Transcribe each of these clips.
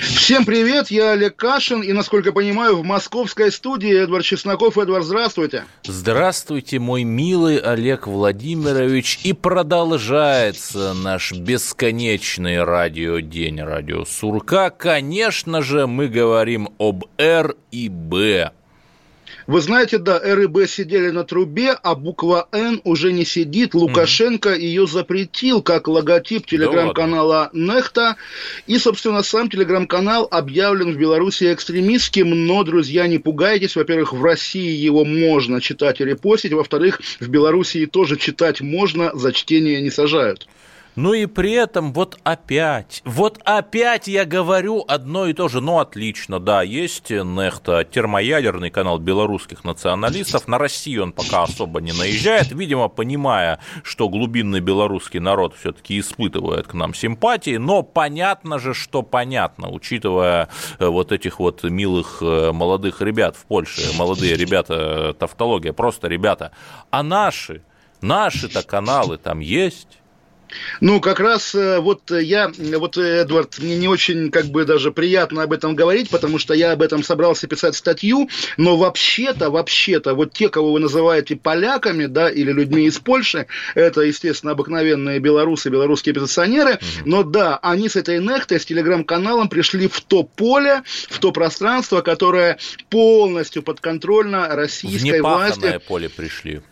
Всем привет, я Олег Кашин, и, насколько понимаю, в московской студии Эдвард Чесноков. Эдвард, здравствуйте. Здравствуйте, мой милый Олег Владимирович. И продолжается наш бесконечный радиодень радио Сурка. Конечно же, мы говорим об Р и Б. Вы знаете, да, Р и Б сидели на трубе, а буква Н уже не сидит. Лукашенко mm-hmm. ее запретил как логотип телеграм-канала да Нехта. И, собственно, сам телеграм-канал объявлен в Беларуси экстремистским. Но, друзья, не пугайтесь. Во-первых, в России его можно читать и репостить. Во-вторых, в Беларуси тоже читать можно, за чтение не сажают. Ну и при этом вот опять, вот опять я говорю одно и то же. Ну, отлично, да, есть Нехта, термоядерный канал белорусских националистов. На Россию он пока особо не наезжает, видимо, понимая, что глубинный белорусский народ все-таки испытывает к нам симпатии, но понятно же, что понятно, учитывая э, вот этих вот милых э, молодых ребят в Польше, молодые ребята, тавтология, просто ребята, а наши, наши-то каналы там есть, ну, как раз э, вот я, вот, Эдвард, мне не очень как бы даже приятно об этом говорить, потому что я об этом собрался писать статью, но вообще-то, вообще-то, вот те, кого вы называете поляками, да, или людьми из Польши, это, естественно, обыкновенные белорусы, белорусские угу. но да, они с этой нехтой, с телеграм-каналом пришли в то поле, в то пространство, которое полностью подконтрольно российской власти. В поле пришли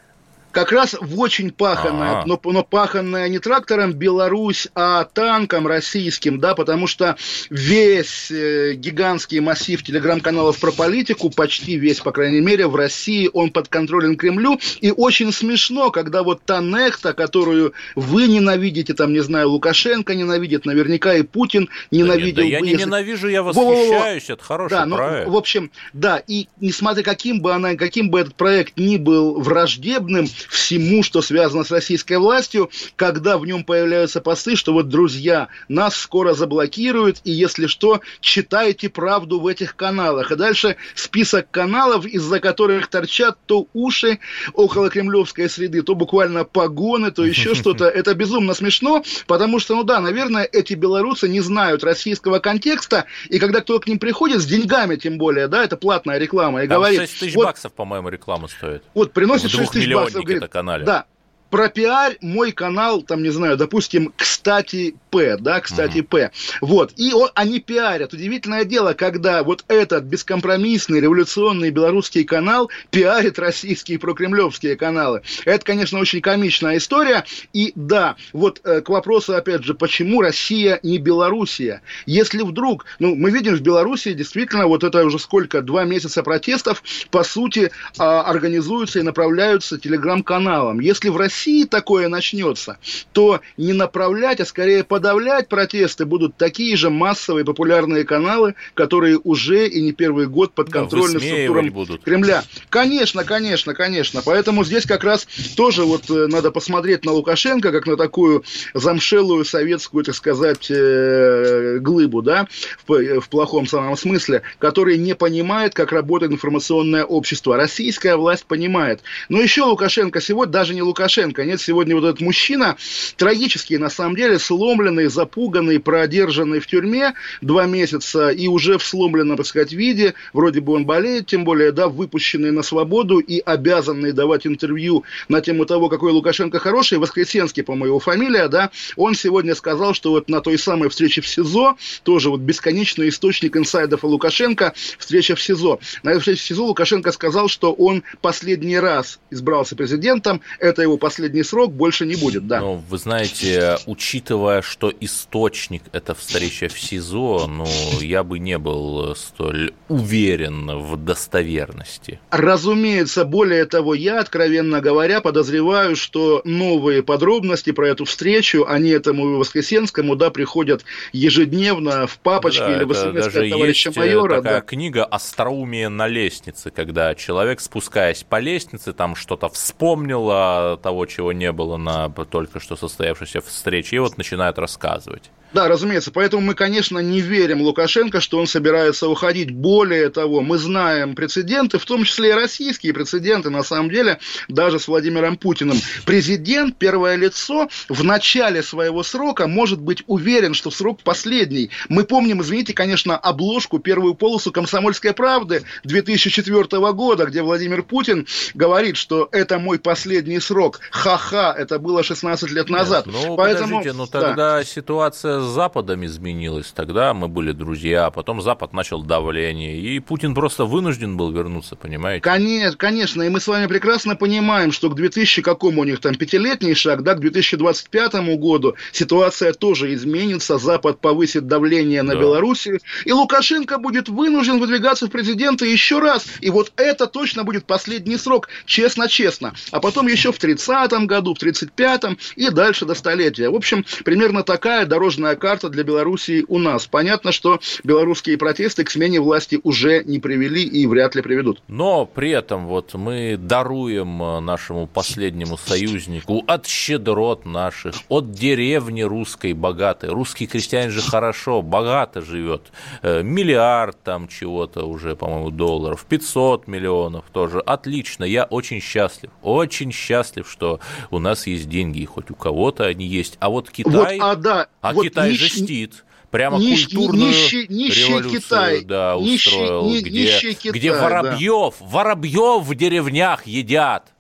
как раз в очень паханное, но, но паханное не трактором Беларусь, а танком российским, да, потому что весь э, гигантский массив телеграм-каналов про политику, почти весь, по крайней мере, в России, он под контролем Кремлю, и очень смешно, когда вот та нехта, которую вы ненавидите, там, не знаю, Лукашенко ненавидит, наверняка и Путин ненавидел. Да, нет, да я не ненавижу, я восхищаюсь, это хороший да, ну, проект. Ну, в общем, да, и несмотря каким бы она, каким бы этот проект ни был враждебным, всему, что связано с российской властью, когда в нем появляются посты, что вот, друзья, нас скоро заблокируют, и если что, читайте правду в этих каналах. И дальше список каналов, из-за которых торчат то уши около кремлевской среды, то буквально погоны, то еще что-то. Это безумно смешно, потому что, ну да, наверное, эти белорусы не знают российского контекста, и когда кто к ним приходит, с деньгами тем более, да, это платная реклама, и Там говорит... 6 тысяч вот, баксов, по-моему, реклама стоит. Вот, приносит 6 тысяч баксов, говорит, канале. Да, пропиарь мой канал, там, не знаю, допустим, кстати, П, да, кстати, uh-huh. П. Вот, и он, они пиарят. Удивительное дело, когда вот этот бескомпромиссный революционный белорусский канал пиарит российские прокремлевские каналы. Это, конечно, очень комичная история. И да, вот э, к вопросу, опять же, почему Россия не Белоруссия? Если вдруг, ну, мы видим в Беларуси действительно вот это уже сколько, два месяца протестов, по сути, э, организуются и направляются телеграм-каналам. Если в России России такое начнется, то не направлять, а скорее подавлять протесты будут такие же массовые популярные каналы, которые уже и не первый год под контролем да, структурам будут. Кремля. Конечно, конечно, конечно. Поэтому здесь как раз тоже вот э, надо посмотреть на Лукашенко, как на такую замшелую советскую, так сказать, э, глыбу, да, в, в плохом самом смысле, который не понимает, как работает информационное общество. Российская власть понимает. Но еще Лукашенко сегодня, даже не Лукашенко, Нет, сегодня вот этот мужчина, трагический, на самом деле, сломленный, запуганный, продержанный в тюрьме два месяца и уже в сломленном, так сказать, виде, вроде бы он болеет, тем более, да, выпущенный на свободу и обязанный давать интервью на тему того, какой Лукашенко хороший, Воскресенский, по-моему, фамилия, да, он сегодня сказал, что вот на той самой встрече в СИЗО, тоже вот бесконечный источник инсайдов о Лукашенко, встреча в СИЗО. На этой встрече в СИЗО Лукашенко сказал, что он последний раз избрался президентом, это его последний последний срок больше не будет, да. Ну, вы знаете, учитывая, что источник это встреча в СИЗО, ну, я бы не был столь уверен в достоверности. Разумеется, более того, я, откровенно говоря, подозреваю, что новые подробности про эту встречу, они этому Воскресенскому, да, приходят ежедневно в папочке да, или в смс товарища есть майора. такая да. книга «Остроумие на лестнице», когда человек, спускаясь по лестнице, там что-то вспомнил о того, чего не было на только что состоявшейся встрече, и вот начинает рассказывать. Да, разумеется. Поэтому мы, конечно, не верим Лукашенко, что он собирается уходить. Более того, мы знаем прецеденты, в том числе и российские прецеденты, на самом деле, даже с Владимиром Путиным. Президент, первое лицо, в начале своего срока может быть уверен, что срок последний. Мы помним, извините, конечно, обложку, первую полосу «Комсомольской правды» 2004 года, где Владимир Путин говорит, что это мой последний срок. Ха-ха, это было 16 лет назад. Нет, ну, Поэтому, подождите, ну тогда да. ситуация с Западом изменилась. Тогда мы были друзья, а потом Запад начал давление, и Путин просто вынужден был вернуться, понимаете? Конечно, конечно, и мы с вами прекрасно понимаем, что к 2000 какому у них там пятилетний шаг, да, к 2025 году ситуация тоже изменится, Запад повысит давление на да. Белоруссию, и Лукашенко будет вынужден выдвигаться в президенты еще раз, и вот это точно будет последний срок, честно-честно, а потом еще в 30-м году, в 35-м и дальше до столетия. В общем, примерно такая дорожная дорожная карта для Белоруссии у нас. Понятно, что белорусские протесты к смене власти уже не привели и вряд ли приведут. Но при этом вот мы даруем э, нашему последнему союзнику от щедрот наших, от деревни русской богатой. Русский крестьянин же хорошо, богато живет. Э, миллиард там чего-то уже, по-моему, долларов, 500 миллионов тоже. Отлично, я очень счастлив, очень счастлив, что у нас есть деньги, хоть у кого-то они есть. А вот Китай... Вот, а, да, а вот Китай нищ... жестит. Прямо нищ... культурную нищий, нищий революцию Китай. Да, устроил, нищий, где, нищий Китай, где воробьев, да. воробьев в деревнях едят.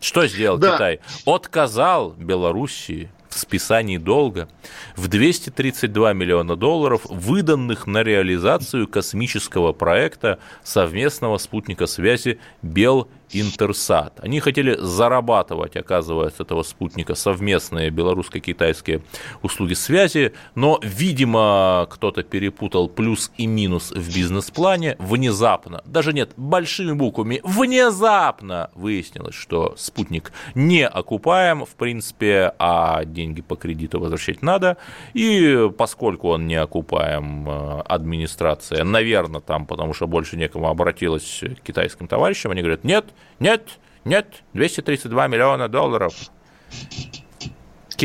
Что сделал да. Китай? Отказал Белоруссии в списании долга в 232 миллиона долларов, выданных на реализацию космического проекта совместного спутника связи Бел Интерсат. Они хотели зарабатывать, оказывается, этого спутника совместные белорусско-китайские услуги связи, но, видимо, кто-то перепутал плюс и минус в бизнес-плане. Внезапно, даже нет, большими буквами, внезапно выяснилось, что спутник не окупаем, в принципе, а деньги по кредиту возвращать надо. И поскольку он не окупаем, э, администрация, наверное, там, потому что больше некому обратилась к китайским товарищам, они говорят, нет, нет, нет, 232 миллиона долларов.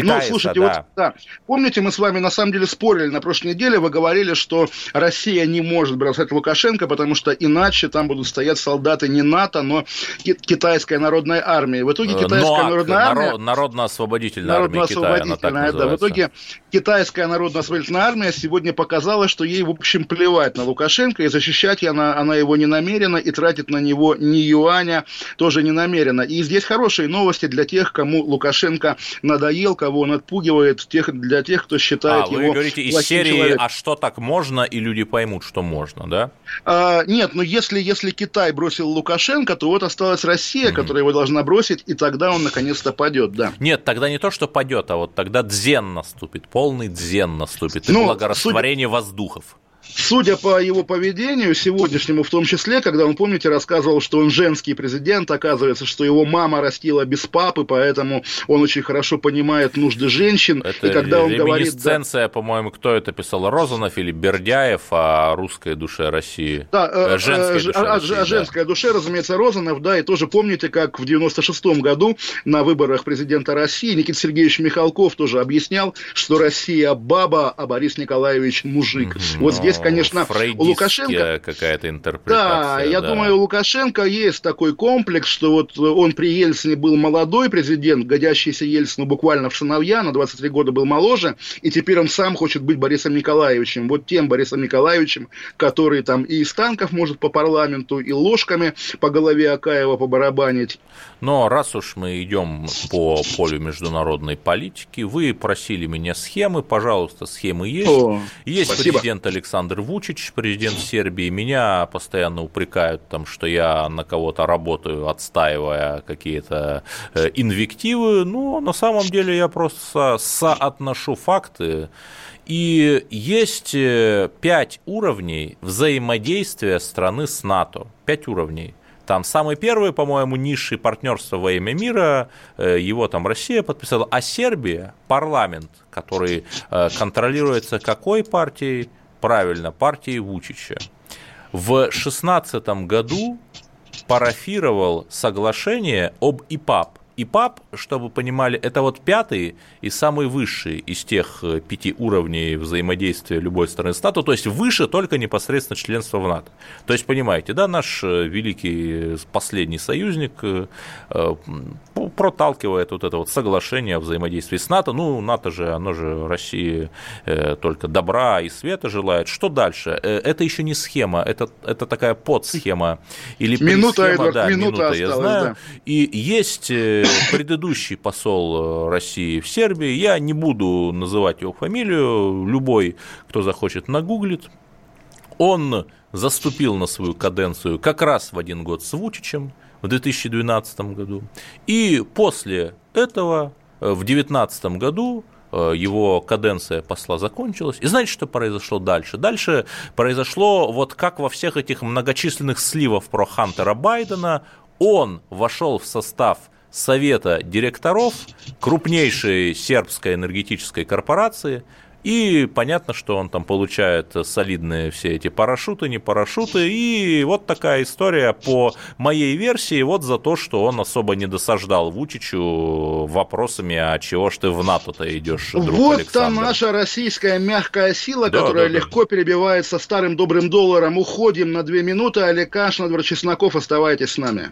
Китайца, ну, слушайте, да. вот, да. Помните, мы с вами на самом деле спорили на прошлой неделе, вы говорили, что Россия не может бросать Лукашенко, потому что иначе там будут стоять солдаты не НАТО, но китайская народная армия. В итоге э, китайская НОАК, народная армия... Народно-освободительная армия Китая, она так да, В итоге китайская народно-освободительная армия сегодня показала, что ей, в общем, плевать на Лукашенко, и защищать она, она его не намерена, и тратит на него ни юаня тоже не намерена. И здесь хорошие новости для тех, кому Лукашенко надоел, кого он отпугивает тех, для тех, кто считает а, его вы говорите из серии человеком. «А что так можно?» и люди поймут, что можно, да? А, нет, но если, если Китай бросил Лукашенко, то вот осталась Россия, mm-hmm. которая его должна бросить, и тогда он наконец-то падет, да. Нет, тогда не то, что падет, а вот тогда дзен наступит, полный дзен наступит, и ну, благорастворение судя... воздухов. Судя по его поведению сегодняшнему, в том числе, когда он, помните, рассказывал, что он женский президент, оказывается, что его мама растила без папы, поэтому он очень хорошо понимает нужды женщин. Это и когда он говорит... Да, по-моему, кто это писал, Розанов или Бердяев о русской душе России? Да, э, э женской душе о, России, о женской да. душе, разумеется, Розанов, да, и тоже помните, как в 96-м году на выборах президента России Никита Сергеевич Михалков тоже объяснял, что Россия баба, а Борис Николаевич мужик. Mm-hmm. Вот здесь конечно, у Лукашенко... какая-то интерпретация. Да, я да. думаю, у Лукашенко есть такой комплекс, что вот он при Ельцине был молодой президент, годящийся Ельцину буквально в сыновья, на 23 года был моложе, и теперь он сам хочет быть Борисом Николаевичем. Вот тем Борисом Николаевичем, который там и из танков может по парламенту, и ложками по голове Акаева побарабанить. Но раз уж мы идем по полю международной политики, вы просили меня схемы, пожалуйста, схемы есть. О, есть спасибо. президент Александр Александр Вучич, президент Сербии. Меня постоянно упрекают, там, что я на кого-то работаю, отстаивая какие-то э, инвективы. Но на самом деле я просто соотношу факты. И есть э, пять уровней взаимодействия страны с НАТО. Пять уровней. Там самый первый, по-моему, низший партнерство во имя мира, э, его там Россия подписала, а Сербия, парламент, который контролируется какой партией? Правильно, партией Вучича. В 2016 году парафировал соглашение об ИПАП, ИПАП, чтобы понимали, это вот пятый и самый высший из тех э, пяти уровней взаимодействия любой страны с НАТО, то есть выше только непосредственно членство в НАТО. То есть, понимаете, да, наш э, великий последний союзник э, проталкивает вот это вот соглашение о взаимодействии с НАТО. Ну, НАТО же, оно же России только добра и света желает. Что дальше? Это еще не схема, это, это такая подсхема или минута, Эдвард, да, минута, минута осталась, я знаю. Да. И есть предыдущий посол России в Сербии, я не буду называть его фамилию, любой, кто захочет, нагуглит, он заступил на свою каденцию как раз в один год с Вучичем в 2012 году, и после этого э, в 2019 году э, его каденция посла закончилась. И знаете, что произошло дальше? Дальше произошло вот как во всех этих многочисленных сливах про Хантера Байдена, он вошел в состав совета директоров крупнейшей сербской энергетической корпорации, и понятно, что он там получает солидные все эти парашюты, не парашюты. И вот такая история по моей версии, вот за то, что он особо не досаждал Вучичу вопросами, а чего ж ты в НАТО-то идешь, друг Вот Александр. там наша российская мягкая сила, да, которая да, легко да. перебивается старым добрым долларом. Уходим на две минуты. Олег Кашин, Чесноков, оставайтесь с нами.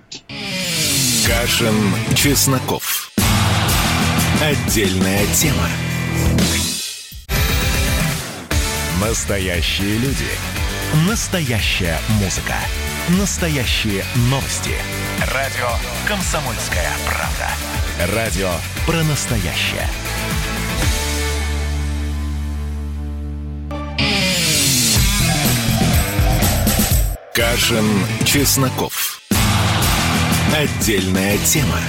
Кашин, Чесноков. Отдельная тема. Настоящие люди. Настоящая музыка. Настоящие новости. Радио «Комсомольская правда». Радио про настоящее. Кашин, Чесноков. Отдельная тема.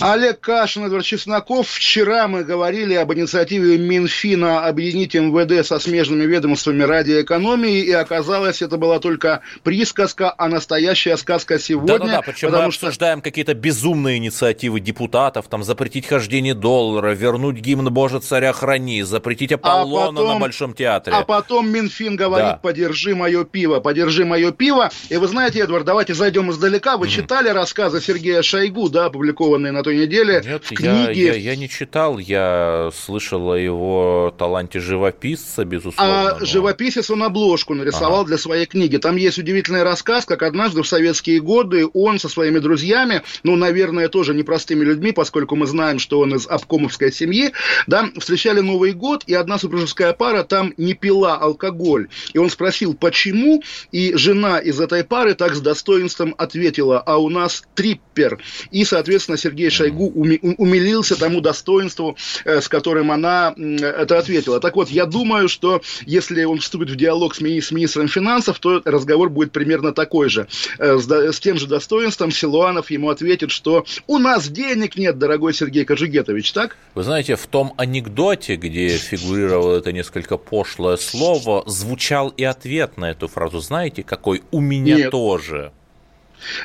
Олег Кашин, Эдвард Чесноков. Вчера мы говорили об инициативе Минфина объединить МВД со смежными ведомствами радиоэкономии, и оказалось, это была только присказка, а настоящая сказка сегодня. Да-да-да, причем мы что... обсуждаем какие-то безумные инициативы депутатов, там запретить хождение доллара, вернуть гимн Боже царя храни, запретить Аполлона а потом, на Большом театре. А потом Минфин говорит, да. подержи мое пиво, подержи мое пиво. И вы знаете, Эдвард, давайте зайдем издалека. Вы mm-hmm. читали рассказы Сергея Шойгу, да, опубликованные на той неделе Нет, в книге. Я, я, я не читал, я слышал о его таланте живописца, безусловно. А но... живописец он обложку нарисовал ага. для своей книги. Там есть удивительный рассказ, как однажды в советские годы он со своими друзьями, ну, наверное, тоже непростыми людьми, поскольку мы знаем, что он из обкомовской семьи, да, встречали Новый год, и одна супружеская пара там не пила алкоголь. И он спросил, почему, и жена из этой пары так с достоинством ответила, а у нас триппер. И, соответственно, Сергей Шойгу умилился тому достоинству, э, с которым она это ответила. Так вот, я думаю, что если он вступит в диалог с, ми- с министром финансов, то разговор будет примерно такой же. Э, с, с тем же достоинством Силуанов ему ответит, что у нас денег нет, дорогой Сергей Кожугетович, так? Вы знаете, в том анекдоте, где фигурировало это несколько пошлое слово, звучал и ответ на эту фразу. Знаете, какой у меня нет. тоже.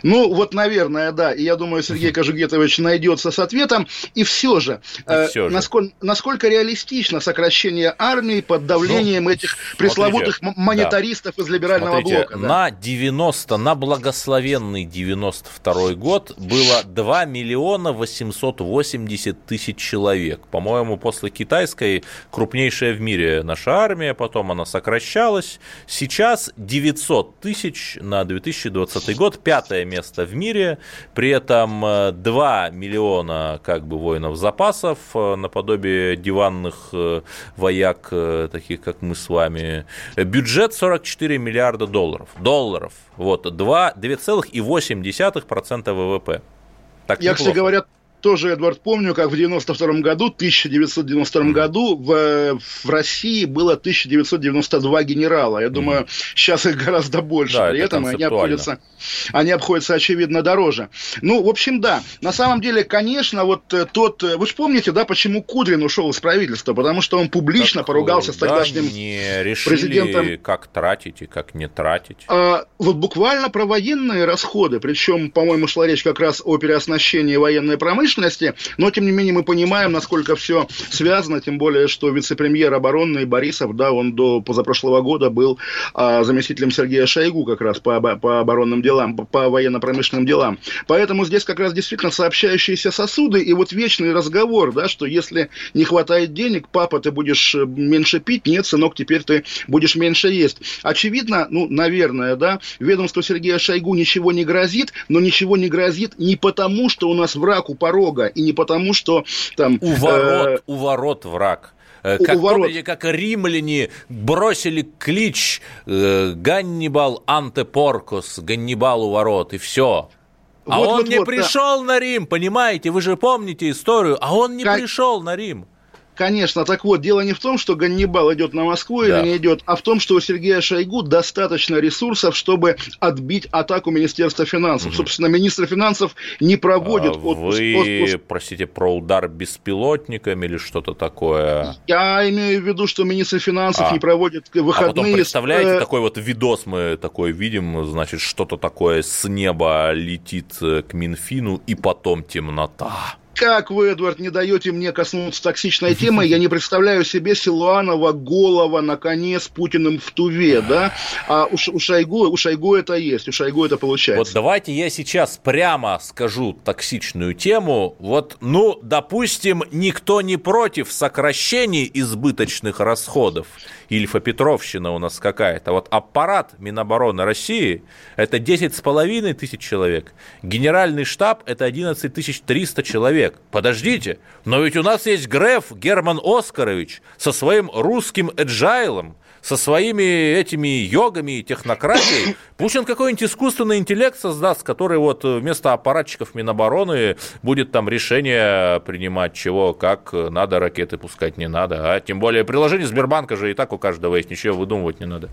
Ну, вот, наверное, да. И я думаю, Сергей Кожугетович найдется с ответом. И все же, э, все же. Насколько, насколько реалистично сокращение армии под давлением ну, этих пресловутых смотрите, монетаристов да. из либерального смотрите, блока? Да. На 90, на благословенный 92 год было 2 миллиона 880 тысяч человек. По-моему, после китайской крупнейшая в мире наша армия, потом она сокращалась. Сейчас 900 тысяч на 2020 год, 5 пятое место в мире, при этом 2 э, миллиона как бы воинов запасов, э, наподобие диванных э, вояк, таких как мы с вами. Бюджет 44 миллиарда долларов. Долларов. Вот, 2,8% ВВП. Так Я, кстати говоря, тоже, Эдвард, помню, как в 92 году, 1992 году в, в России было 1992 генерала. Я думаю, сейчас их гораздо больше. Да, При этом они обходятся, они обходятся, очевидно, дороже. Ну, в общем, да. На самом деле, конечно, вот э, тот... Э, вы же помните, да, почему Кудрин ушел из правительства? Потому что он публично так, поругался да, с тогдашним не решили, президентом. как тратить и как не тратить. А, вот буквально про военные расходы. Причем, по-моему, шла речь как раз о переоснащении военной промышленности. Но, тем не менее, мы понимаем, насколько все связано. Тем более, что вице-премьер обороны Борисов, да, он до позапрошлого года был а, заместителем Сергея Шойгу как раз по, по оборонным делам, по, по военно-промышленным делам. Поэтому здесь как раз действительно сообщающиеся сосуды и вот вечный разговор, да, что если не хватает денег, папа, ты будешь э, меньше пить, нет, сынок, теперь ты будешь меньше есть. Очевидно, ну, наверное, да, ведомству Сергея Шойгу ничего не грозит, но ничего не грозит не потому, что у нас враг у порога, и не потому, что там... У ворот, э, у ворот враг. Э, как, помните, как римляне бросили клич э, Ганнибал Антепоркос, Ганнибал у ворот, и все. А вот, он вот, не вот, пришел да. на Рим, понимаете? Вы же помните историю, а он не как... пришел на Рим. Конечно, так вот, дело не в том, что Ганнибал идет на Москву да. или не идет, а в том, что у Сергея Шойгу достаточно ресурсов, чтобы отбить атаку Министерства финансов. Угу. Собственно, министр финансов не проводит а отпуск. Вы, отпуск. простите, про удар беспилотниками или что-то такое? Я имею в виду, что министр финансов а. не проводит выходные... А потом представляете, с... Э, такой вот видос мы такой видим, значит, что-то такое с неба летит к Минфину, и потом темнота. Как вы, Эдвард, не даете мне коснуться токсичной темы, я не представляю себе Силуанова голова на коне с Путиным в Туве, да? А у, у, Шойгу, у Шойгу это есть, у Шойгу это получается. Вот давайте я сейчас прямо скажу токсичную тему. Вот, ну, допустим, никто не против сокращений избыточных расходов. Ильфа Петровщина у нас какая-то. Вот аппарат Минобороны России – это 10,5 тысяч человек. Генеральный штаб – это 11 300 человек. Подождите, но ведь у нас есть Греф Герман Оскарович со своим русским эджайлом, со своими этими йогами и технократией. Пусть он какой-нибудь искусственный интеллект создаст, который вот вместо аппаратчиков Минобороны будет там решение принимать, чего, как надо ракеты пускать, не надо. А тем более приложение Сбербанка же и так у каждого есть, ничего выдумывать не надо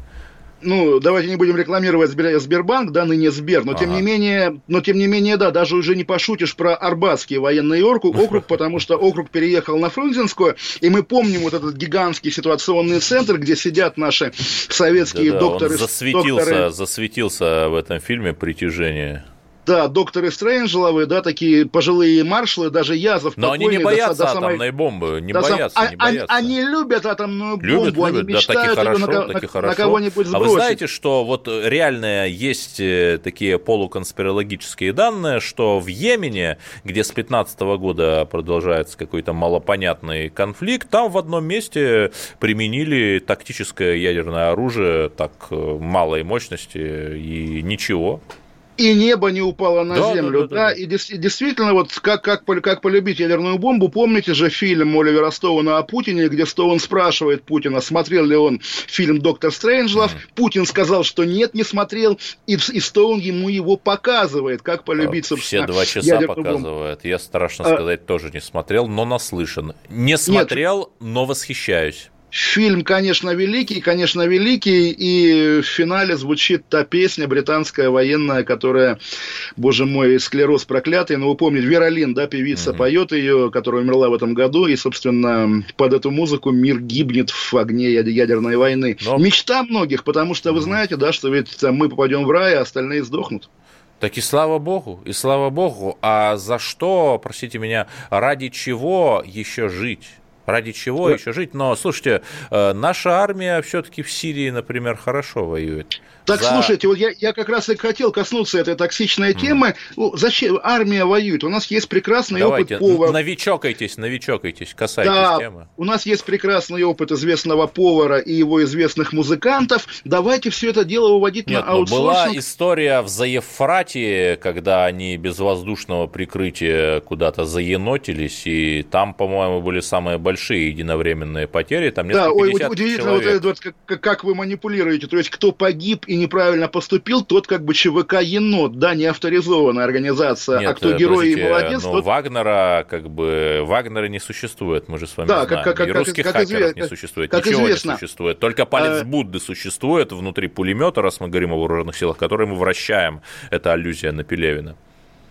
ну, давайте не будем рекламировать Сбербанк, да, ныне Сбер, но ага. тем не менее, но тем не менее, да, даже уже не пошутишь про Арбатский военный округ, округ, потому что округ переехал на Фрунзенскую, и мы помним вот этот гигантский ситуационный центр, где сидят наши советские да, да, докторы. Он засветился, докторы... засветился в этом фильме «Притяжение». Да, докторы Стрэнджеловы, да, такие пожилые маршалы, даже Язов. Но они не боятся до, до атомной самой... бомбы, не боятся, сам... не а, боятся. Они, любят атомную бомбу, любят, они любят, мечтают да, таки хорошо, на, таки на, хорошо. на кого-нибудь сбросить. А вы знаете, что вот реально есть э, такие полуконспирологические данные, что в Йемене, где с 15 года продолжается какой-то малопонятный конфликт, там в одном месте применили тактическое ядерное оружие так э, малой мощности и ничего и небо не упало на да, землю. Да, да, да, да. И, и действительно, вот как, как, как полюбить ядерную бомбу, помните же фильм Оливера Стоуна о Путине, где Стоун спрашивает Путина, смотрел ли он фильм «Доктор Стрэнджлов». Mm. Путин сказал, что нет, не смотрел, и, и Стоун ему его показывает, как полюбить, собственно, Все два часа показывает. Бомбу. Я, страшно а... сказать, тоже не смотрел, но наслышан. Не смотрел, нет. но восхищаюсь. Фильм, конечно, великий, конечно, великий, и в финале звучит та песня британская военная, которая, боже мой, склероз проклятый, но вы помните, Веролин, да, певица, mm-hmm. поет ее, которая умерла в этом году, и, собственно, под эту музыку мир гибнет в огне ядерной войны. Но... Мечта многих, потому что вы знаете, да, что ведь там, мы попадем в рай, а остальные сдохнут. Так и слава богу, и слава богу. А за что, простите меня, ради чего еще жить? Ради чего да. еще жить? Но, слушайте, э, наша армия все-таки в Сирии, например, хорошо воюет. Так, за... слушайте, вот я, я как раз и хотел коснуться этой токсичной темы. Mm. Зачем армия воюет? У нас есть прекрасный Давайте, опыт повара. Новичокайтесь, новичокайтесь, касайтесь да, темы. У нас есть прекрасный опыт известного повара и его известных музыкантов. Давайте все это дело уводить Нет, на аутсорсинг. Была история в Заефрате, когда они без воздушного прикрытия куда-то заенотились, и там, по-моему, были самые большие большие единовременные потери, там Да, ой, удивительно, вот это, вот, как, как вы манипулируете, то есть кто погиб и неправильно поступил, тот как бы ЧВК «Енот», да, не авторизованная организация, а Нет, а кто герой и молодец, но тот... Вагнера, как бы, Вагнера не существует, мы же с вами да, знаем, как, как, и русских как, хакеров как, не существует, как ничего известно. не существует, только палец а... Будды существует внутри пулемета, раз мы говорим о вооруженных силах, который мы вращаем, это аллюзия на Пелевина.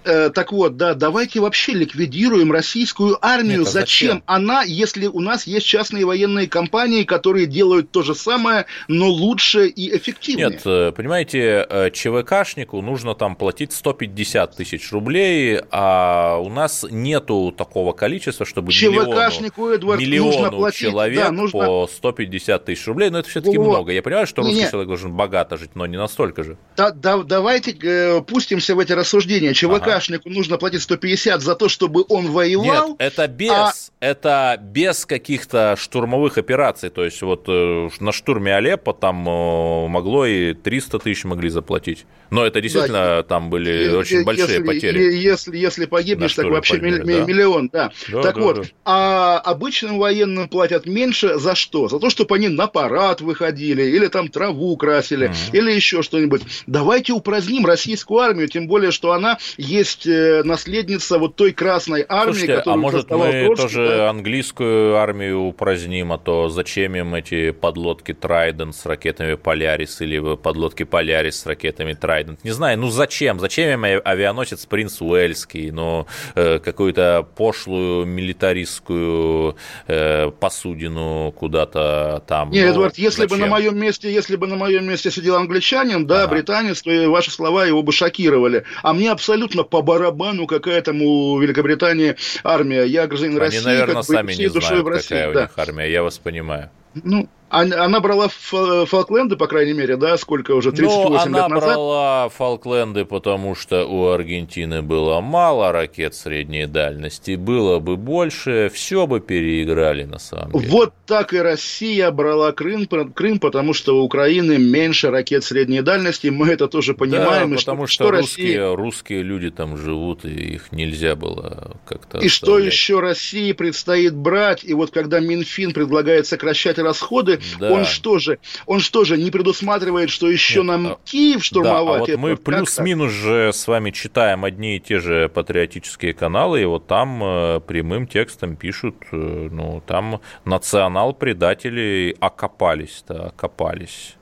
Э, так вот, да, давайте вообще ликвидируем российскую армию. Нет, а зачем? зачем она, если у нас есть частные военные компании, которые делают то же самое, но лучше и эффективнее? Нет, э, понимаете, э, ЧВКшнику нужно там платить 150 тысяч рублей, а у нас нету такого количества, чтобы ЧВКшнику, миллиону, Эдвард, миллиону нужно платить, человек да, нужно... по 150 тысяч рублей, но это все-таки вот. много. Я понимаю, что русский Нет. человек должен богато жить, но не настолько же. Да, да, давайте э, пустимся в эти рассуждения. ЧВК ЧВКшнику нужно платить 150 за то, чтобы он воевал. Нет, это без, а... это без каких-то штурмовых операций. То есть вот э, на штурме Алеппо там э, могло и 300 тысяч могли заплатить. Но это действительно да, там были если, очень большие если, потери. Если, если погибнешь, так вообще Пальмире, да? миллион, да. да так да, вот, да. а обычным военным платят меньше за что? За то, чтобы они на парад выходили, или там траву красили, угу. или еще что-нибудь. Давайте упраздним российскую армию, тем более, что она есть э, наследница вот той Красной армии, Слушайте, которую а может мы Троцкий, тоже да? английскую армию упраздним, а то зачем им эти подлодки Трайден с ракетами Полярис или подлодки Полярис с ракетами Трайден? Трайдент. Не знаю, ну зачем? Зачем им авианосец Принц Уэльский? Ну, э, какую-то пошлую милитаристскую э, посудину куда-то там. Нет, ну, Эдвард, если зачем? бы на моем месте, если бы на моем месте сидел англичанин, да, ага. британец, то ваши слова его бы шокировали. А мне абсолютно по барабану, какая там у Великобритании армия. Я гражданин Они, России, наверное, как бы, сами не знают, какая России, у да. них армия, я вас понимаю. Ну, она брала Фолкленды, по крайней мере, да, сколько уже, 38 ну, лет назад? она брала Фолкленды, потому что у Аргентины было мало ракет средней дальности, было бы больше, все бы переиграли на самом деле. Вот так и Россия брала Крым, Крым потому что у Украины меньше ракет средней дальности, мы это тоже понимаем. Да, потому что, что русские, Россия... русские люди там живут, и их нельзя было как-то И оставлять. что еще России предстоит брать, и вот когда Минфин предлагает сокращать расходы, да. он что же, он что же не предусматривает, что еще Нет, нам а, Киев штурмовать? Да, а вот мы плюс-минус же с вами читаем одни и те же патриотические каналы, и вот там э, прямым текстом пишут, э, ну, там национал-предатели окопались-то, окопались.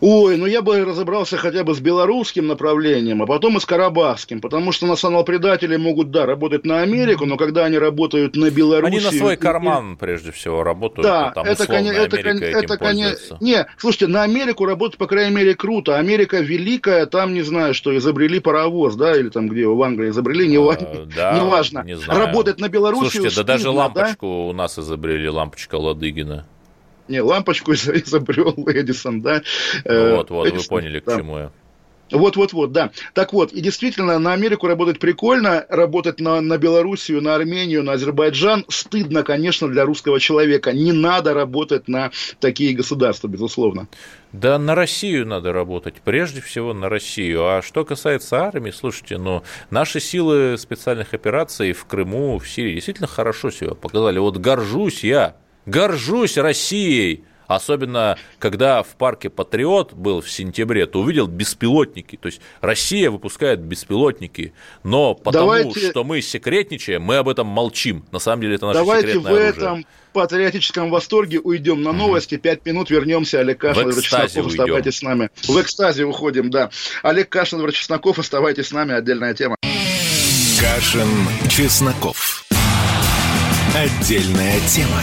Ой, ну я бы разобрался хотя бы с белорусским направлением, а потом и с карабахским, потому что национал-предатели могут, да, работать на Америку, но когда они работают на Беларусь... Они на свой карман, прежде всего, работают, да, там, это, условно, это, Америка это, этим это, Не, слушайте, на Америку работать, по крайней мере, круто. Америка великая, там, не знаю, что, изобрели паровоз, да, или там, где в Англии изобрели, не, а, да, не важно. Не знаю. Работать на Беларуси Слушайте, стыдно, да даже лампочку да? у нас изобрели, лампочка Ладыгина. Не, лампочку изобрел Эдисон, да. Э, вот, вот, Эдисон, вы поняли, к да. чему я. Вот-вот-вот, да. Так вот, и действительно, на Америку работать прикольно, работать на, на Белоруссию, на Армению, на Азербайджан стыдно, конечно, для русского человека. Не надо работать на такие государства, безусловно. Да на Россию надо работать, прежде всего на Россию. А что касается армии, слушайте, ну, наши силы специальных операций в Крыму, в Сирии действительно хорошо себя показали. Вот горжусь я Горжусь Россией. Особенно, когда в парке Патриот был в сентябре, то увидел беспилотники. То есть Россия выпускает беспилотники, но потому Давайте... что мы секретничаем, мы об этом молчим. На самом деле это наше Давайте секретное в оружие. этом патриотическом восторге уйдем на новости. Пять минут вернемся. Олег Кашин, Чесноков, оставайтесь с нами. В экстазе уходим, да. Олег Кашин, Чесноков, оставайтесь с нами. Отдельная тема. Кашин, Чесноков. Отдельная тема.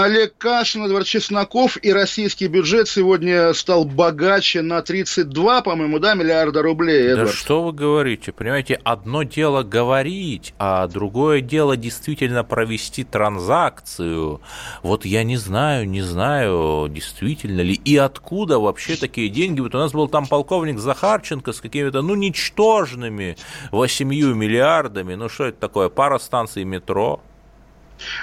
Олег Кашин, Эдвард Чесноков и российский бюджет сегодня стал богаче на 32, по-моему, да, миллиарда рублей. Эдвард. Да что вы говорите? Понимаете, одно дело говорить, а другое дело действительно провести транзакцию. Вот я не знаю, не знаю, действительно ли и откуда вообще такие деньги. Вот у нас был там полковник Захарченко с какими-то, ну, ничтожными 8 миллиардами. Ну, что это такое? Пара станций метро.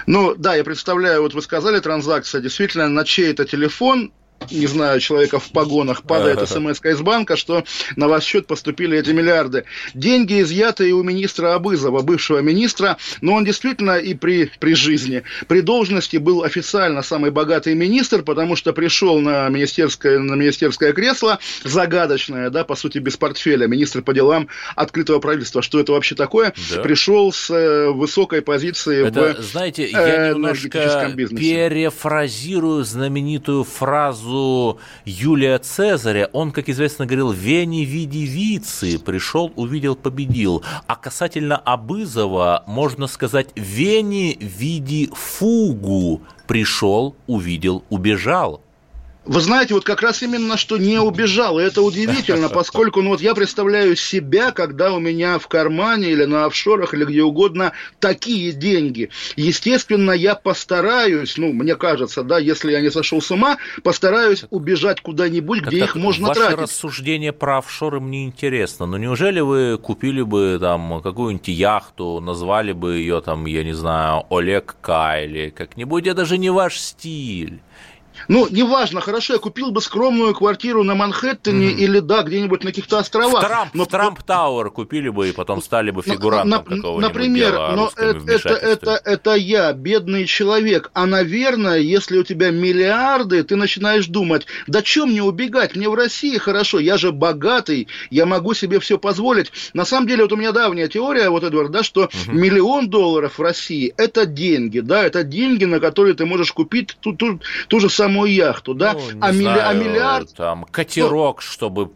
Ну, да, я представляю, вот вы сказали, транзакция действительно на чей-то телефон не знаю, человека в погонах падает смс из банка, что на ваш счет поступили эти миллиарды. Деньги изъяты и у министра Абызова, бывшего министра, но он действительно и при, при жизни, при должности был официально самый богатый министр, потому что пришел на министерское, на министерское кресло, загадочное, да, по сути, без портфеля, министр по делам открытого правительства. Что это вообще такое? Да. Пришел с э, высокой позиции это, в знаете, я немножко перефразирую знаменитую фразу фразу Юлия Цезаря, он, как известно, говорил «Вени види вицы», пришел, увидел, победил. А касательно Абызова, можно сказать «Вени види фугу», пришел, увидел, убежал. Вы знаете, вот как раз именно что не убежал, и это удивительно, поскольку, ну вот я представляю себя, когда у меня в кармане или на офшорах или где угодно такие деньги. Естественно, я постараюсь, ну, мне кажется, да, если я не сошел с ума, постараюсь убежать куда-нибудь, где их можно ваше тратить. Ваше рассуждение про офшоры мне интересно, но неужели вы купили бы там какую-нибудь яхту, назвали бы ее там, я не знаю, Олег Кайли, как-нибудь, это же не ваш стиль. Ну, неважно, хорошо, я купил бы скромную квартиру на Манхэттене mm-hmm. или, да, где-нибудь на каких-то островах. В Трамп, но... Трамп Тауэр купили бы и потом стали бы фигурантом на, какого-нибудь Например, дела но это, это, это, это я, бедный человек. А, наверное, если у тебя миллиарды, ты начинаешь думать, да чем мне убегать, мне в России хорошо, я же богатый, я могу себе все позволить. На самом деле, вот у меня давняя теория, вот, Эдвард, да, что mm-hmm. миллион долларов в России – это деньги, да, это деньги, на которые ты можешь купить ту, ту, ту же самую самую яхту, да? Ну, а, знаю, милли, а миллиард... Там катерок, ну, чтобы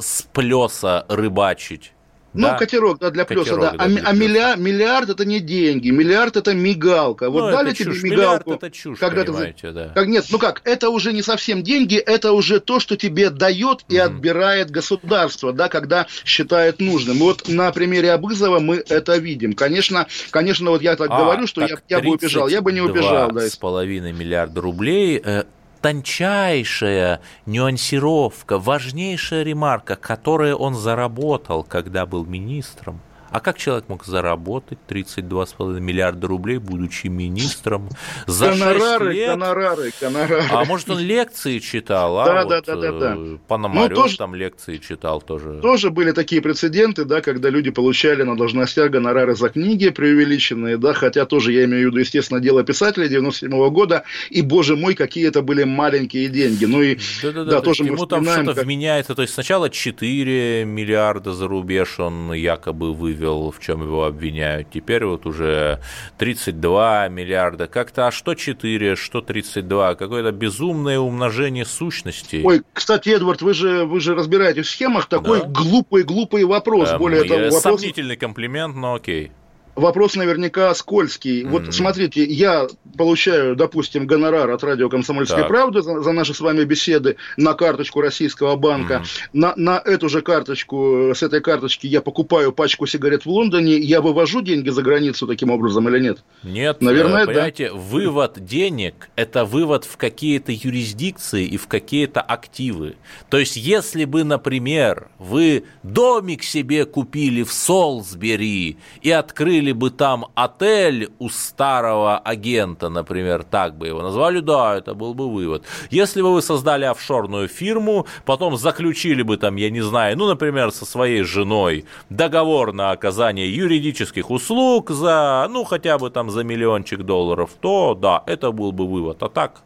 с плеса рыбачить. Ну, да? катерок, да, для плюса, да. А, а миллиард, миллиард это не деньги, миллиард это мигалка. Вот ну, дали тебе чушь. мигалку. Миллиард это чушь, когда ты... да. Как, нет, ну как, это уже не совсем деньги, это уже то, что тебе дает и mm отбирает государство, да, когда считает нужным. Вот на примере Абызова мы это видим. Конечно, конечно, вот я так а, говорю, что так я, я бы убежал, я бы не убежал. Да, с половиной миллиарда рублей э, тончайшая нюансировка, важнейшая ремарка, которую он заработал, когда был министром – а как человек мог заработать 32,5 миллиарда рублей, будучи министром? За гонорары, лет? гонорары, гонорары. А может, он лекции читал? А да, вот, да, да, да, да. Э, Пономарев ну, тоже, там лекции читал тоже. Тоже были такие прецеденты, да, когда люди получали на должностях гонорары за книги преувеличенные, да, хотя тоже я имею в виду, естественно, дело писателя 97 -го года, и, боже мой, какие это были маленькие деньги. Ну и, да, да, да, да тоже ему там что-то как... вменяется, то есть сначала 4 миллиарда за рубеж он якобы вывел вывел, в чем его обвиняют. Теперь вот уже 32 миллиарда. Как-то, а что 4, что 32? Какое-то безумное умножение сущностей. Ой, кстати, Эдвард, вы же, вы же разбираетесь в схемах. Такой да. глупый-глупый вопрос. Да, Более того, вопрос... Сомнительный комплимент, но окей вопрос наверняка скользкий. Mm-hmm. Вот смотрите, я получаю, допустим, гонорар от радио «Комсомольская правда» за, за наши с вами беседы на карточку российского банка. Mm-hmm. На, на эту же карточку, с этой карточки я покупаю пачку сигарет в Лондоне. Я вывожу деньги за границу таким образом или нет? Нет, наверное, понимаете, да. вывод денег – это вывод в какие-то юрисдикции и в какие-то активы. То есть, если бы, например, вы домик себе купили в Солсбери и открыли открыли бы там отель у старого агента, например, так бы его назвали, да, это был бы вывод. Если бы вы создали офшорную фирму, потом заключили бы там, я не знаю, ну, например, со своей женой договор на оказание юридических услуг за, ну, хотя бы там за миллиончик долларов, то да, это был бы вывод. А так,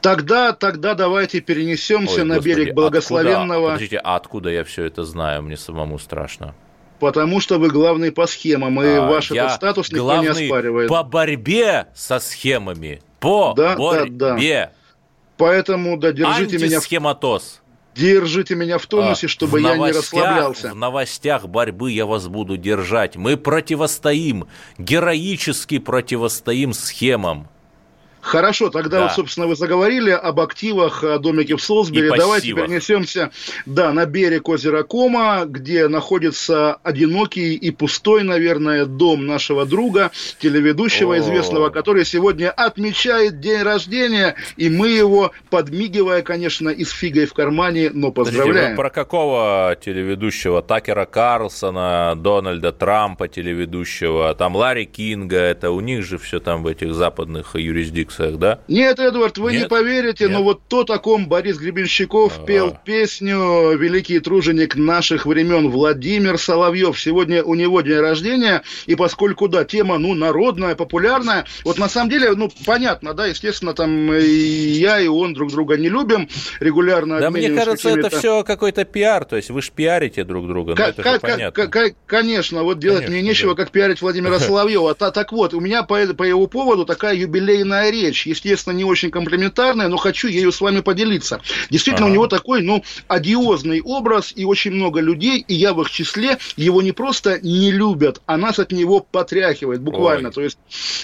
Тогда, тогда давайте перенесемся Ой, на господи, берег благословенного. Откуда, подождите, а откуда я все это знаю? Мне самому страшно. Потому что вы главный по схемам, и а, ваш этот статус никто не оспаривает. по борьбе со схемами. По да, борьбе. Да, да. Поэтому, да, держите меня... Схематоз. Держите меня в тонусе, а, чтобы в я не расслаблялся. В новостях борьбы я вас буду держать. Мы противостоим, героически противостоим схемам. Хорошо, тогда да. вот, собственно, вы заговорили об активах, о домике в Солсбери. Давайте перенесемся да, на берег озера Кома, где находится одинокий и пустой, наверное, дом нашего друга, телеведущего О. известного, который сегодня отмечает день рождения, и мы его, подмигивая, конечно, и с фигой в кармане, но поздравляем. Подождите, про какого телеведущего? Такера Карлсона, Дональда Трампа телеведущего, там Ларри Кинга, это у них же все там в этих западных юрисдикциях, да? Нет, Эдвард, вы Нет? не поверите, Нет? но вот то таком Борис Гребенщиков а -а -а. пел песню «Великий труженик наших времен» Владимир Соловьев. Сегодня у него день рождения, и поскольку, да, тема, ну, народная, популярная, вот на самом деле, ну, понятно, да, естественно, там и я, и он друг друга не любим, регулярно Да мне кажется, это все какой-то пиар, то есть вы же пиарите друг друга, ну, это же понятно. Конечно, вот делать мне нечего, как пиарить Владимира Соловьева. Так вот, у меня по его поводу такая юбилейная речь, естественно, не очень комплиментарная, но хочу ею с вами поделиться. Действительно, ага. у него такой, ну, одиозный образ и очень много людей, и я в их числе, его не просто не любят, а нас от него потряхивает, буквально. Ой. То есть,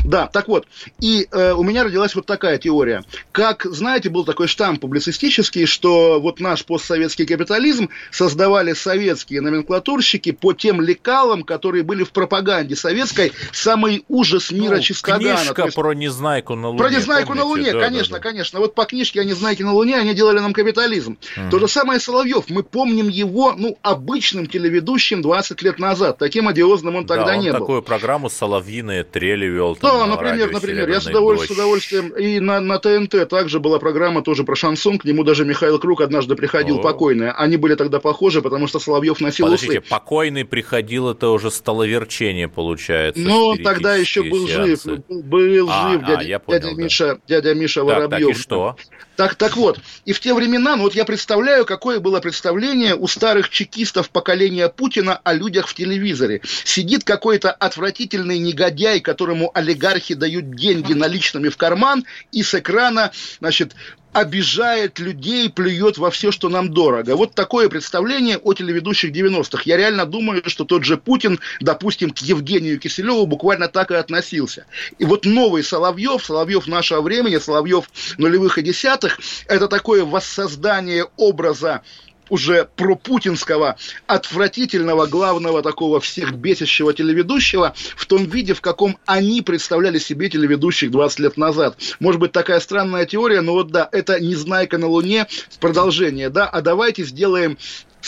да, так вот. И э, у меня родилась вот такая теория. Как, знаете, был такой штамп публицистический, что вот наш постсоветский капитализм создавали советские номенклатурщики по тем лекалам, которые были в пропаганде советской, самый ужас мира ну, чистогана. Книжка есть, про Незнайку на Луне. Про Незнайку помните? на Луне, да, конечно, да, да. конечно. Вот по книжке о Незнайке на Луне они делали нам капитализм. Угу. То же самое Соловьев. Мы помним его, ну, обычным телеведущим 20 лет назад. Таким одиозным он тогда да, он не был. такую программу «Соловьиные трели» вел. Да, на например, например. Я с удовольствием, с удовольствием. И на, на ТНТ также была программа тоже про шансон. К нему даже Михаил Круг однажды приходил О. покойный. Они были тогда похожи, потому что Соловьев носил Подождите, усы. покойный приходил, это уже столоверчение получается. Ну, тогда еще был сеансы. жив. Был а, жив а, дядя, я понял, дядя. Миша, дядя Миша Воробьев. Так, так и что? Так, так вот, и в те времена, ну вот я представляю, какое было представление у старых чекистов поколения Путина о людях в телевизоре. Сидит какой-то отвратительный негодяй, которому олигархи дают деньги наличными в карман, и с экрана, значит, обижает людей, плюет во все, что нам дорого. Вот такое представление о телеведущих 90-х. Я реально думаю, что тот же Путин, допустим, к Евгению Киселеву буквально так и относился. И вот новый Соловьев, Соловьев нашего времени, Соловьев нулевых и десятых, это такое воссоздание образа уже пропутинского, отвратительного, главного такого всех бесящего телеведущего в том виде, в каком они представляли себе телеведущих 20 лет назад. Может быть, такая странная теория, но вот да, это «Незнайка на Луне» продолжение, да, а давайте сделаем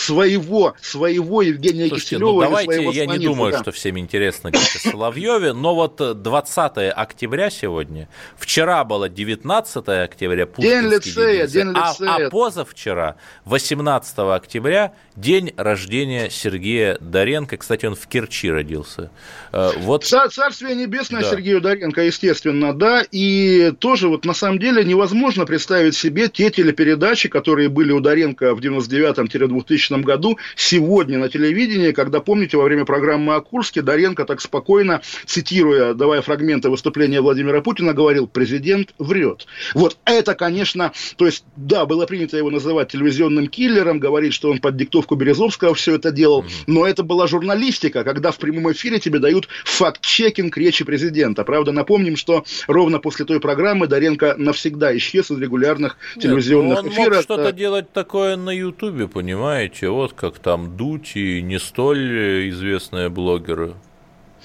своего, своего Евгения Слушайте, Киселева. Ну, давайте, я не думаю, да. что всем интересно о Соловьеве, но вот 20 октября сегодня, вчера было 19 октября, день лицея, день лицея. А, а позавчера, 18 октября, день рождения Сергея Доренко. Кстати, он в Керчи родился. Э, вот... Царствие небесное да. Сергею Доренко, естественно, да, и тоже вот на самом деле невозможно представить себе те телепередачи, которые были у Доренко в 99-2000 2000 году, сегодня на телевидении, когда, помните, во время программы о Курске Доренко так спокойно, цитируя, давая фрагменты выступления Владимира Путина, говорил, президент врет. Вот это, конечно, то есть, да, было принято его называть телевизионным киллером, говорить, что он под диктовку Березовского все это делал, но это была журналистика, когда в прямом эфире тебе дают факт-чекинг речи президента. Правда, напомним, что ровно после той программы Доренко навсегда исчез из регулярных Нет, телевизионных он эфиров. Он мог что-то делать такое на Ютубе, понимаете? Знаете, вот как там Дуть и не столь известные блогеры.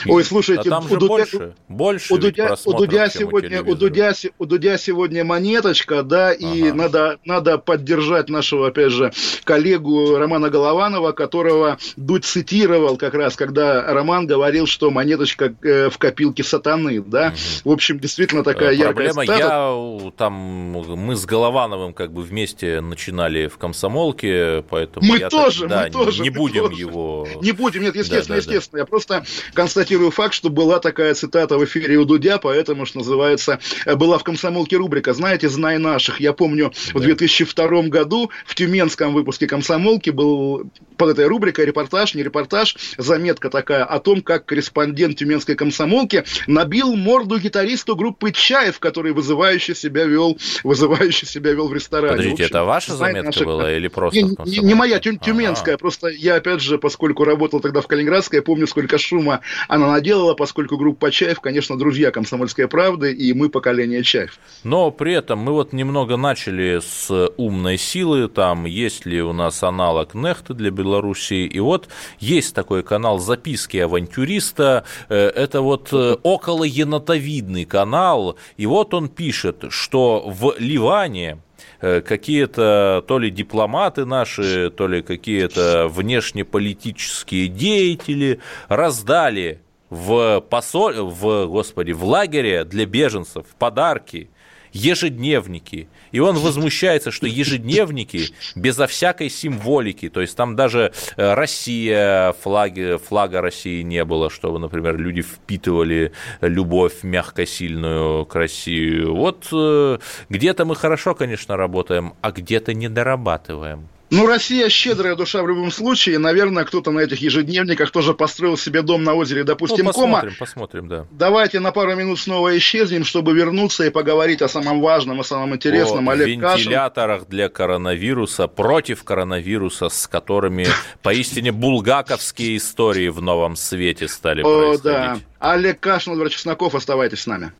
Ой, слушайте, а там же Дудя, больше, больше у Дудя, у Дудя сегодня, у Дудя, у Дудя сегодня монеточка, да, и ага. надо, надо поддержать нашего, опять же, коллегу Романа Голованова, которого Дудь цитировал как раз, когда Роман говорил, что монеточка э, в копилке сатаны, да. Угу. В общем, действительно такая Проблема, яркая Проблема, я там, мы с Головановым как бы вместе начинали в комсомолке, поэтому мы я тоже, так, да, мы тоже, не будем тоже. его... Не будем, нет, естественно, да, да, естественно. Да. Я просто констатирую констатирую факт, что была такая цитата в эфире у Дудя, поэтому, что называется, была в «Комсомолке» рубрика «Знаете, знай наших». Я помню, в 2002 году в тюменском выпуске «Комсомолки» был под этой рубрикой репортаж, не репортаж, заметка такая о том, как корреспондент тюменской «Комсомолки» набил морду гитаристу группы «Чаев», который вызывающе себя вел, вызывающе себя вел в ресторане. Подождите, в общем, это ваша заметка наших... была или просто Не, не, не моя, тю, тюменская, ага. просто я, опять же, поскольку работал тогда в Калининградской, я помню, сколько шума она наделала, поскольку группа Чаев, конечно, друзья комсомольской правды, и мы поколение Чаев. Но при этом мы вот немного начали с умной силы, там есть ли у нас аналог Нехты для Белоруссии, и вот есть такой канал «Записки авантюриста», э, это вот э, около енотовидный канал, и вот он пишет, что в Ливане Э, какие-то то ли дипломаты наши, то ли какие-то внешнеполитические деятели раздали в, посоль... в, господи, в лагере для беженцев подарки ежедневники. И он возмущается, что ежедневники безо всякой символики, то есть там даже э, Россия, флаги, флага России не было, чтобы, например, люди впитывали любовь мягкосильную к России. Вот э, где-то мы хорошо, конечно, работаем, а где-то не дорабатываем. Ну, Россия щедрая душа в любом случае. Наверное, кто-то на этих ежедневниках тоже построил себе дом на озере, допустим, ну, посмотрим, Кома. посмотрим, да. Давайте на пару минут снова исчезнем, чтобы вернуться и поговорить о самом важном, о самом интересном. О Олег вентиляторах Кашин. для коронавируса, против коронавируса, с которыми поистине булгаковские истории в новом свете стали О, происходить. да. Олег Кашин, Владимир Чесноков, оставайтесь с нами.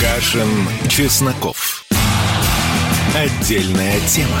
Кашин, Чесноков. Отдельная тема.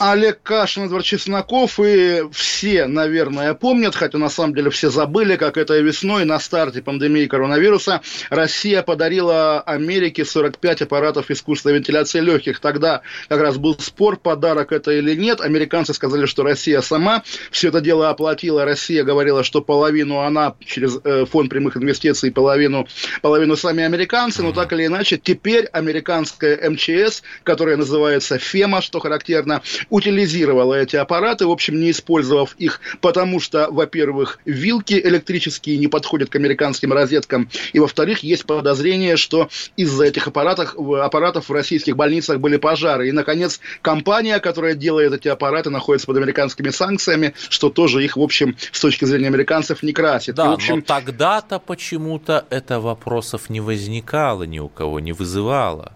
Олег Кашин, Эдвард Чесноков, и все, наверное, помнят, хотя на самом деле все забыли, как этой весной на старте пандемии коронавируса Россия подарила Америке 45 аппаратов искусственной вентиляции легких. Тогда как раз был спор, подарок это или нет. Американцы сказали, что Россия сама все это дело оплатила. Россия говорила, что половину она через э, фонд прямых инвестиций, половину, половину сами американцы. Но так или иначе, теперь американская МЧС, которая называется ФЕМА, что характерно, утилизировала эти аппараты, в общем, не использовав их, потому что, во-первых, вилки электрические не подходят к американским розеткам, и, во-вторых, есть подозрение, что из-за этих аппаратов, аппаратов в российских больницах были пожары. И, наконец, компания, которая делает эти аппараты, находится под американскими санкциями, что тоже их, в общем, с точки зрения американцев не красит. Да, и, в общем... но тогда-то почему-то это вопросов не возникало ни у кого, не вызывало.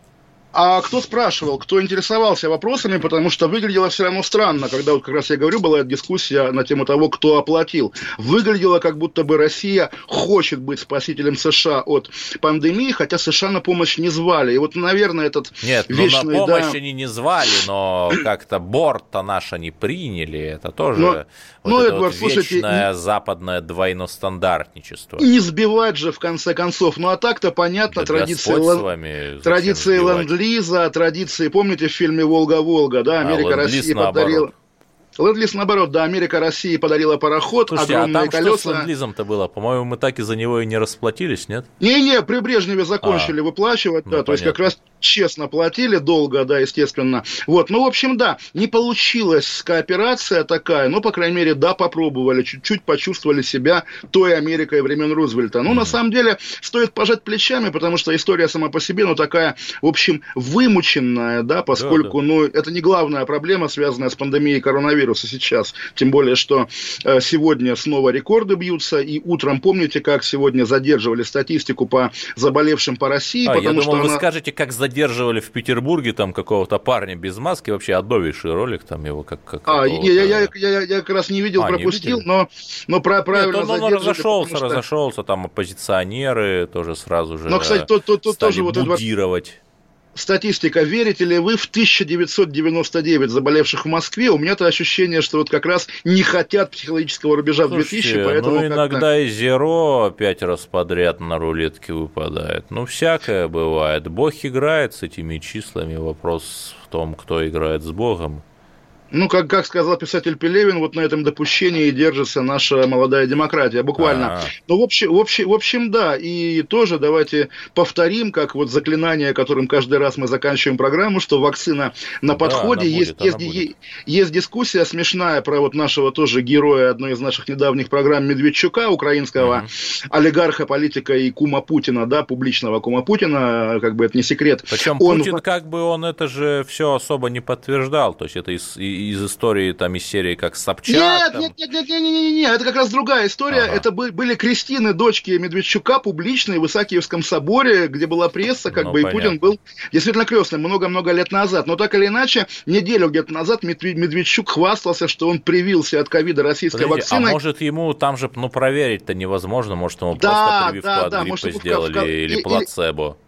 А кто спрашивал, кто интересовался вопросами, потому что выглядело все равно странно, когда вот как раз я говорю, была дискуссия на тему того, кто оплатил. Выглядело, как будто бы Россия хочет быть спасителем США от пандемии, хотя США на помощь не звали. И вот, наверное, этот Нет, вечный, ну на помощь да, они не звали, но как-то борт-то наш они приняли, это тоже Но- вот ну, это Эдвард, вот слушайте, вечное западное двойностандартничество. не сбивать же в конце концов. Ну а так-то понятно, Да традиции, лан- традиции ленд-лиза, традиции, помните в фильме «Волга-Волга», да, А Америка ленд-лиз России подарила... Ленд-лиз наоборот, да, Америка России подарила пароход, Слушайте, а огромные там что с колеса. ленд-лизом-то было? По-моему, мы так из-за него и не расплатились, нет? Не-не, при Брежневе закончили выплачивать, ну, да, то есть как понятно. раз честно платили, долго, да, естественно. Вот, ну, в общем, да, не получилась кооперация такая, но, по крайней мере, да, попробовали, чуть-чуть почувствовали себя той Америкой времен Рузвельта. Ну, на самом деле, стоит пожать плечами, потому что история сама по себе, ну, такая, в общем, вымученная, да, поскольку, ну, это не главная проблема, связанная с пандемией коронавируса сейчас. Тем более, что э, сегодня снова рекорды бьются, и утром, помните, как сегодня задерживали статистику по заболевшим по России, А, я потому думал, что вы она... скажете, как задерживали в Петербурге там какого-то парня без маски, вообще отдовейший ролик там его как... как А, я, я, я, я, я как раз не видел, А, не пропустил, видели? но, но про, правильно Нет, он, он задерживали, разошелся, что- разошелся, там оппозиционеры тоже сразу же Но, кстати, то- то- то стали тоже вот будировать. Статистика. Верите ли вы в 1999 заболевших в Москве? У меня-то ощущение, что вот как раз не хотят психологического рубежа в 2000, Слушайте, поэтому ну иногда и зеро пять раз подряд на рулетке выпадает. Ну, всякое бывает. Бог играет с этими числами. Вопрос в том, кто играет с Богом. Ну, как, как сказал писатель Пелевин, вот на этом допущении держится наша молодая демократия, буквально. А-а-а. Ну, в общем, в, общем, в общем, да, и тоже давайте повторим, как вот заклинание, которым каждый раз мы заканчиваем программу, что вакцина на подходе. Да, есть, будет, есть, есть дискуссия смешная про вот нашего тоже героя одной из наших недавних программ Медведчука, украинского угу. олигарха, политика и кума Путина, да, публичного кума Путина, как бы это не секрет. Причем он... Путин как бы он это же все особо не подтверждал, то есть это из, из истории, там, из серии как Собчак? Нет, там... нет, нет, нет, нет, нет, нет, это как раз другая история. Ага. Это были Кристины, дочки Медведчука, публичные в Исаакиевском соборе, где была пресса, как ну, бы, понятно. и Путин был действительно крестным много-много лет назад. Но так или иначе, неделю где-то назад Медведчук хвастался, что он привился от ковида российской Подождите, вакциной. А может, ему там же, ну, проверить-то невозможно, может, ему да, просто прививку да, от да, гриппа может, сделали в, или плацебо? Или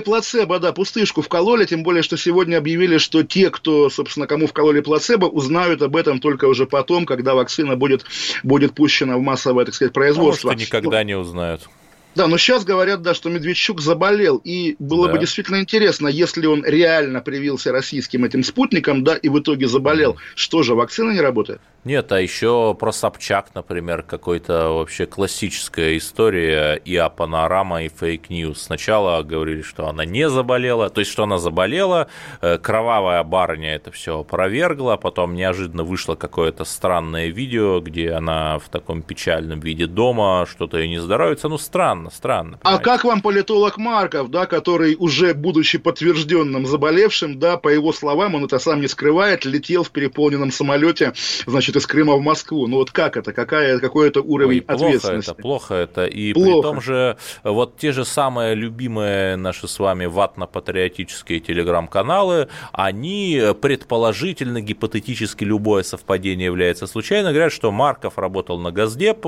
плацебо, да, пустышку вкололи, тем более, что сегодня объявили, что те, кто, собственно, кому вкололи плацебо, узнают об этом только уже потом, когда вакцина будет, будет пущена в массовое, так сказать, производство. А может, никогда не узнают. Да, но сейчас говорят, да, что Медведчук заболел, и было да. бы действительно интересно, если он реально привился российским этим спутником, да, и в итоге заболел, mm. что же, вакцина не работает? Нет, а еще про Собчак, например, какой-то вообще классическая история ИА Панорама, и fake news. Сначала говорили, что она не заболела, то есть, что она заболела, э, кровавая барыня это все опровергла, потом неожиданно вышло какое-то странное видео, где она в таком печальном виде дома, что-то ей не здоровится, ну, странно, странно. А понимаете? А как вам политолог Марков, да, который уже, будучи подтвержденным заболевшим, да, по его словам, он это сам не скрывает, летел в переполненном самолете, значит, из Крыма в Москву. Ну вот как это? Какая, какой это уровень Ой, плохо ответственности? Это, плохо это. И плохо. при том же, вот те же самые любимые наши с вами ватно-патриотические телеграм-каналы, они предположительно, гипотетически любое совпадение является случайно, говорят, что Марков работал на Газдеп,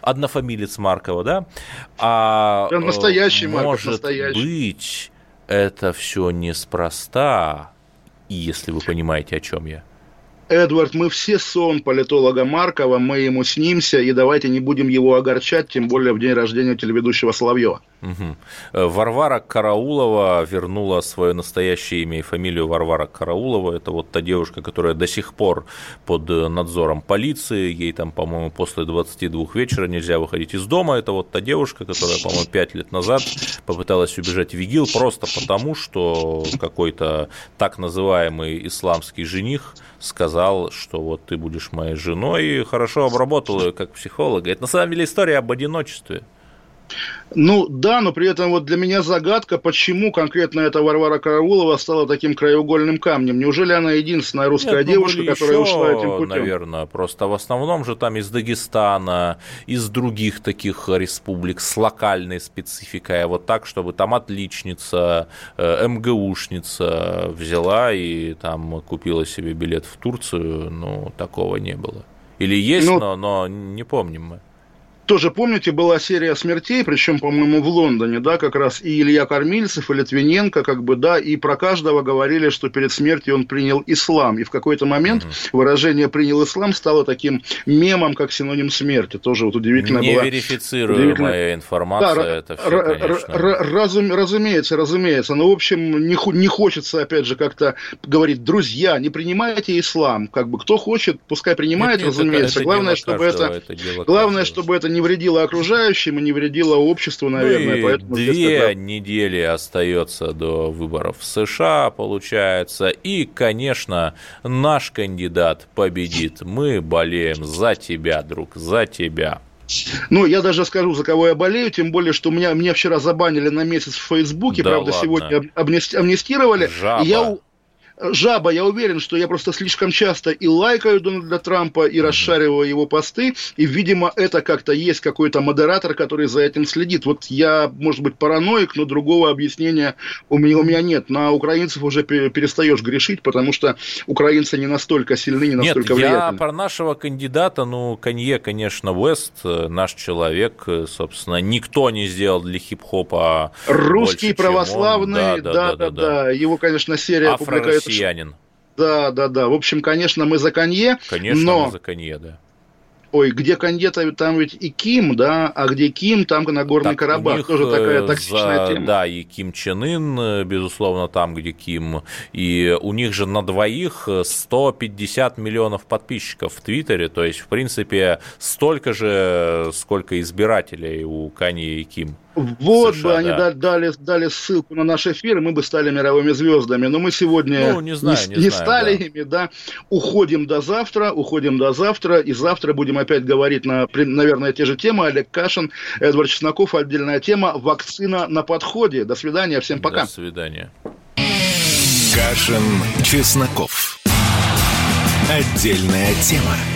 однофамилец Маркова, да? А да, настоящий Марков, может настоящий. быть, это все неспроста, если вы понимаете, о чем я. Эдвард, мы все сон политолога Маркова, мы ему снимся, и давайте не будем его огорчать, тем более в день рождения телеведущего Соловьева. Угу. Варвара Караулова вернула свое настоящее имя и фамилию Варвара Караулова. Это вот та девушка, которая до сих пор под надзором полиции. Ей там, по-моему, после 22 вечера нельзя выходить из дома. Это вот та девушка, которая, по-моему, 5 лет назад попыталась убежать в ИГИЛ просто потому, что какой-то так называемый исламский жених сказал, что вот ты будешь моей женой, и хорошо обработал ее как психолога. Это на самом деле история об одиночестве. Ну да, но при этом вот для меня загадка, почему конкретно эта Варвара Караулова стала таким краеугольным камнем. Неужели она единственная русская Нет, ну, девушка, которая еще, ушла этим путем? Наверное, просто в основном же там из Дагестана, из других таких республик с локальной спецификой, а вот так, чтобы там отличница, э, МГУшница взяла и там купила себе билет в Турцию, ну, такого не было. Или есть, ну, но, но не помним мы тоже, помните, была серия смертей, причем, по-моему, в Лондоне, да, как раз и Илья Кормильцев, и Литвиненко, как бы, да, и про каждого говорили, что перед смертью он принял ислам. И в какой-то момент угу. выражение «принял ислам» стало таким мемом, как синоним смерти. Тоже вот удивительно Не было. верифицируемая удивительно... информация, да, это все, конечно. Разум... Разумеется, разумеется. Но, в общем, не, не хочется, опять же, как-то говорить, друзья, не принимайте ислам. Как бы, кто хочет, пускай принимает, нет, разумеется. Это, это главное, чтобы это, это главное, чтобы это не вредило окружающим и не вредило обществу, наверное. Ну поэтому две недели остается до выборов в США, получается. И, конечно, наш кандидат победит. Мы болеем за тебя, друг, за тебя. Ну, я даже скажу, за кого я болею, тем более, что меня, меня вчера забанили на месяц в Фейсбуке, да правда, ладно. сегодня амнистировали. Жаба. И я, жаба, я уверен, что я просто слишком часто и лайкаю Дональда Трампа, и расшариваю его посты, и, видимо, это как-то есть какой-то модератор, который за этим следит. Вот я, может быть, параноик, но другого объяснения у меня, у меня нет. На украинцев уже перестаешь грешить, потому что украинцы не настолько сильны, не настолько нет, влиятельны. я про нашего кандидата, ну, Конье, конечно, Вест, э, наш человек, э, собственно, никто не сделал для хип-хопа Русский больше, православный, да да, да, да, да, да. Его, конечно, серия Афро публикует россиянин. Да, да, да. В общем, конечно, мы за Конье. Конечно, но... мы за Конье, да. Ой, где Канье, там ведь и Ким, да, а где Ким, там Нагорный так, Карабах. Тоже такая э, токсичная за, тема. Да, и Ким Чен Ын, э, безусловно, там, где Ким. И у них же на двоих 150 миллионов подписчиков в Твиттере. То есть, в принципе, столько же, сколько избирателей у Канье и Ким. Вот США, бы они да. дали, дали ссылку на наш эфир, и мы бы стали мировыми звездами. Но мы сегодня ну, не, знаю, не, не, не знаю, стали да. ими, да. Уходим до завтра, уходим до завтра, и завтра будем опять говорить на, наверное, те же темы. Олег Кашин, Эдвард Чесноков, отдельная тема. Вакцина на подходе. До свидания, всем пока. До свидания. Кашин, Чесноков. Отдельная тема.